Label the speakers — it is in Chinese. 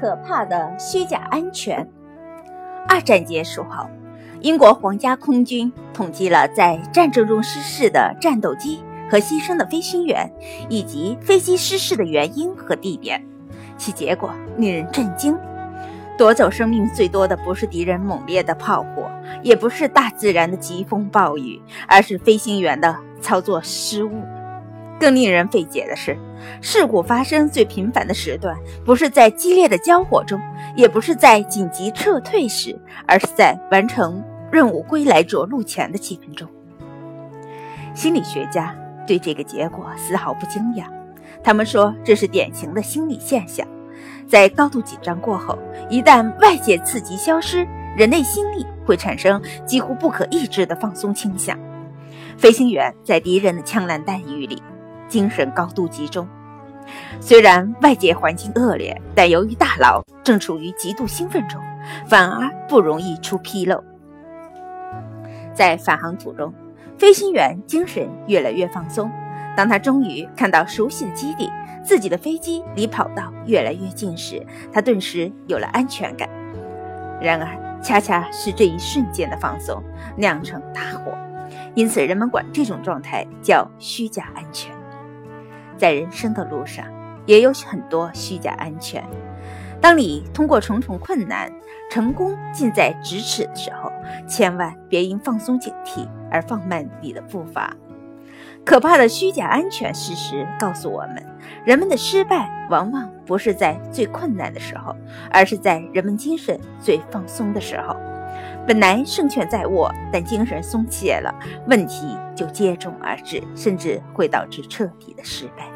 Speaker 1: 可怕的虚假安全。二战结束后，英国皇家空军统计了在战争中失事的战斗机和牺牲的飞行员，以及飞机失事的原因和地点。其结果令人震惊：夺走生命最多的不是敌人猛烈的炮火，也不是大自然的疾风暴雨，而是飞行员的操作失误。更令人费解的是，事故发生最频繁的时段，不是在激烈的交火中，也不是在紧急撤退时，而是在完成任务归来着陆前的几分钟。心理学家对这个结果丝毫不惊讶，他们说这是典型的心理现象，在高度紧张过后，一旦外界刺激消失，人类心理会产生几乎不可抑制的放松倾向。飞行员在敌人的枪林弹雨里。精神高度集中，虽然外界环境恶劣，但由于大脑正处于极度兴奋中，反而不容易出纰漏。在返航途中，飞行员精神越来越放松。当他终于看到熟悉的基地，自己的飞机离跑道越来越近时，他顿时有了安全感。然而，恰恰是这一瞬间的放松酿成大祸，因此人们管这种状态叫虚假安全。在人生的路上，也有很多虚假安全。当你通过重重困难，成功近在咫尺的时候，千万别因放松警惕而放慢你的步伐。可怕的虚假安全事实告诉我们，人们的失败往往不是在最困难的时候，而是在人们精神最放松的时候。本来胜券在握，但精神松懈了，问题就接踵而至，甚至会导致彻底的失败。